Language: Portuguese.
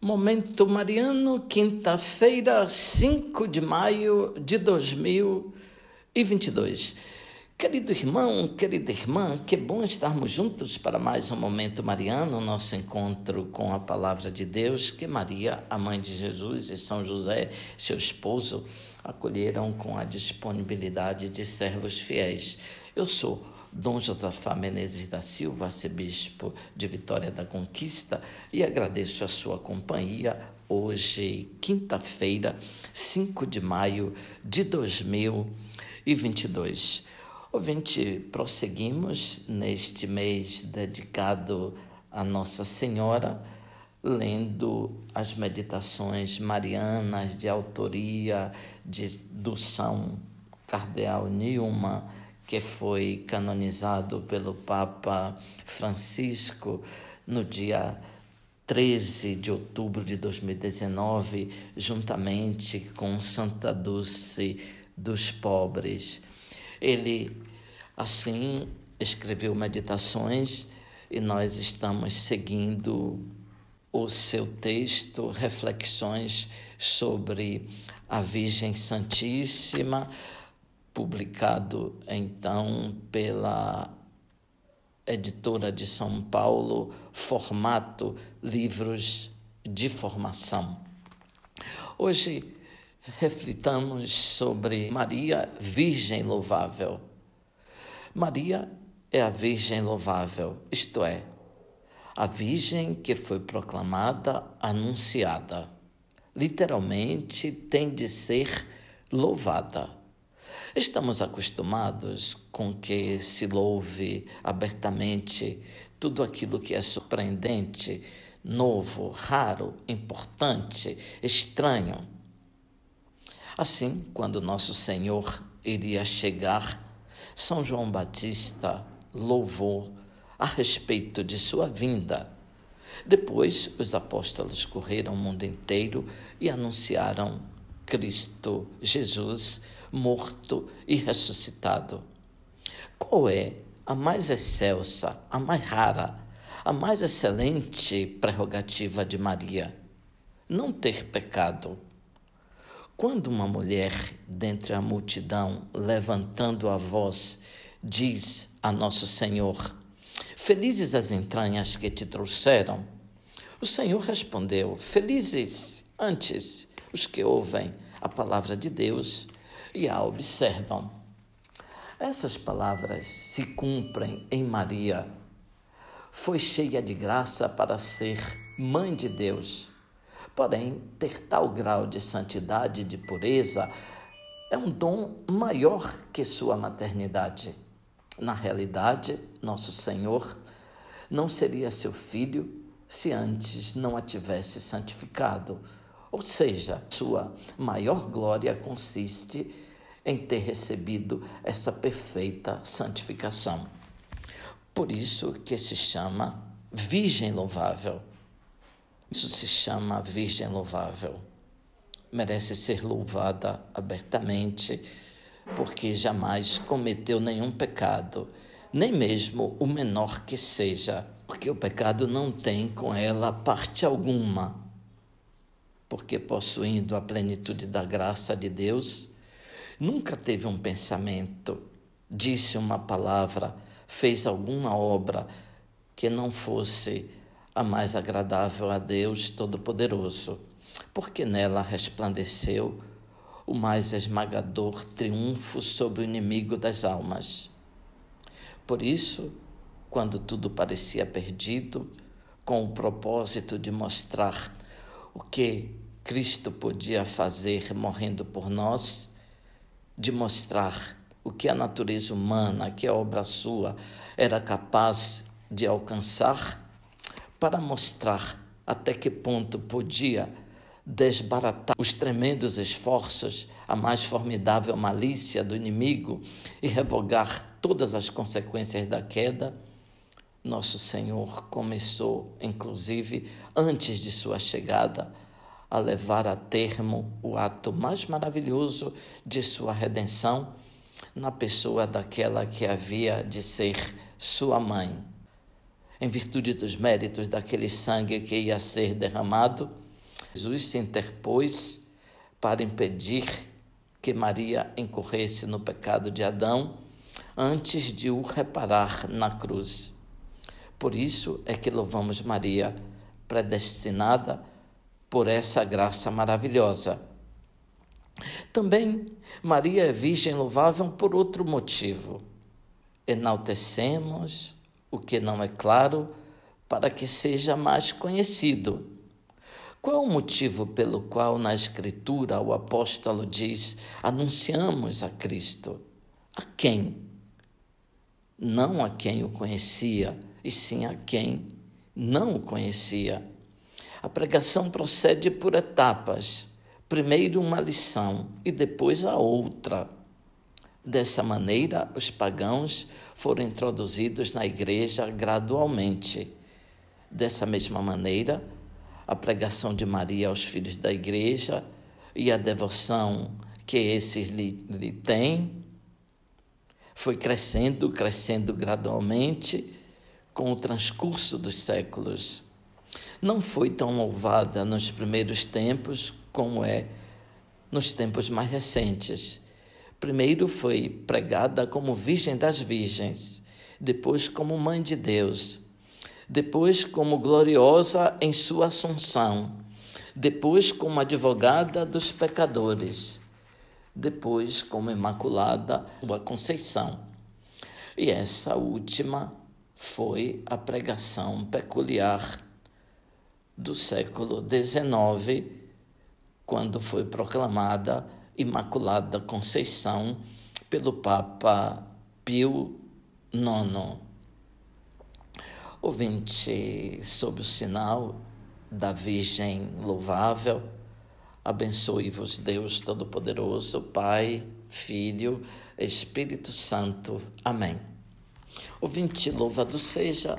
Momento Mariano, quinta-feira, 5 de maio de 2022. Querido irmão, querida irmã, que bom estarmos juntos para mais um Momento Mariano, nosso encontro com a Palavra de Deus, que Maria, a mãe de Jesus, e São José, seu esposo, acolheram com a disponibilidade de servos fiéis. Eu sou Dom Josafá Menezes da Silva, arcebispo de Vitória da Conquista, e agradeço a sua companhia hoje, quinta-feira, 5 de maio de 2022. Ouvinte, prosseguimos neste mês dedicado a Nossa Senhora, lendo as meditações marianas de autoria de, do São Cardeal Newman que foi canonizado pelo Papa Francisco no dia 13 de outubro de 2019, juntamente com Santa Dulce dos Pobres. Ele, assim, escreveu meditações e nós estamos seguindo o seu texto, reflexões sobre a Virgem Santíssima, publicado então pela editora de São Paulo, formato livros de formação. Hoje reflitamos sobre Maria, Virgem Louvável. Maria é a Virgem Louvável, isto é, a Virgem que foi proclamada, anunciada. Literalmente tem de ser louvada. Estamos acostumados com que se louve abertamente tudo aquilo que é surpreendente, novo, raro, importante, estranho. Assim, quando nosso Senhor iria chegar, São João Batista louvou a respeito de sua vinda. Depois, os apóstolos correram o mundo inteiro e anunciaram Cristo Jesus morto e ressuscitado. Qual é a mais excelsa, a mais rara, a mais excelente prerrogativa de Maria? Não ter pecado. Quando uma mulher, dentre a multidão, levantando a voz, diz a Nosso Senhor: Felizes as entranhas que te trouxeram. O Senhor respondeu: Felizes antes os que ouvem a palavra de Deus e a observam. Essas palavras se cumprem em Maria. Foi cheia de graça para ser mãe de Deus. Porém, ter tal grau de santidade e de pureza é um dom maior que sua maternidade. Na realidade, nosso Senhor não seria seu filho se antes não a tivesse santificado ou seja, sua maior glória consiste em ter recebido essa perfeita santificação. Por isso que se chama Virgem Louvável. Isso se chama Virgem Louvável. Merece ser louvada abertamente, porque jamais cometeu nenhum pecado, nem mesmo o menor que seja, porque o pecado não tem com ela parte alguma porque possuindo a plenitude da graça de Deus, nunca teve um pensamento, disse uma palavra, fez alguma obra que não fosse a mais agradável a Deus Todo-Poderoso, porque nela resplandeceu o mais esmagador triunfo sobre o inimigo das almas. Por isso, quando tudo parecia perdido, com o propósito de mostrar o que Cristo podia fazer morrendo por nós, de mostrar o que a natureza humana, que é obra sua, era capaz de alcançar, para mostrar até que ponto podia desbaratar os tremendos esforços, a mais formidável malícia do inimigo e revogar todas as consequências da queda, nosso Senhor começou, inclusive, antes de sua chegada, a levar a termo o ato mais maravilhoso de sua redenção na pessoa daquela que havia de ser sua mãe. Em virtude dos méritos daquele sangue que ia ser derramado, Jesus se interpôs para impedir que Maria incorresse no pecado de Adão antes de o reparar na cruz. Por isso é que louvamos Maria, predestinada por essa graça maravilhosa. Também Maria é virgem louvável por outro motivo. Enaltecemos o que não é claro para que seja mais conhecido. Qual o motivo pelo qual na Escritura o apóstolo diz: anunciamos a Cristo? A quem? Não a quem o conhecia, e sim a quem não o conhecia. A pregação procede por etapas. Primeiro uma lição e depois a outra. Dessa maneira, os pagãos foram introduzidos na igreja gradualmente. Dessa mesma maneira, a pregação de Maria aos filhos da igreja e a devoção que esses lhe, lhe têm foi crescendo, crescendo gradualmente com o transcurso dos séculos. Não foi tão louvada nos primeiros tempos como é nos tempos mais recentes. Primeiro foi pregada como Virgem das Virgens, depois como Mãe de Deus depois como gloriosa em sua assunção, depois como advogada dos pecadores, depois como imaculada sua conceição. E essa última foi a pregação peculiar do século XIX, quando foi proclamada Imaculada Conceição pelo Papa Pio IX. Ouvinte, sob o sinal da Virgem louvável, abençoe-vos Deus Todo-Poderoso, Pai, Filho, Espírito Santo. Amém. Ouvinte, louvado seja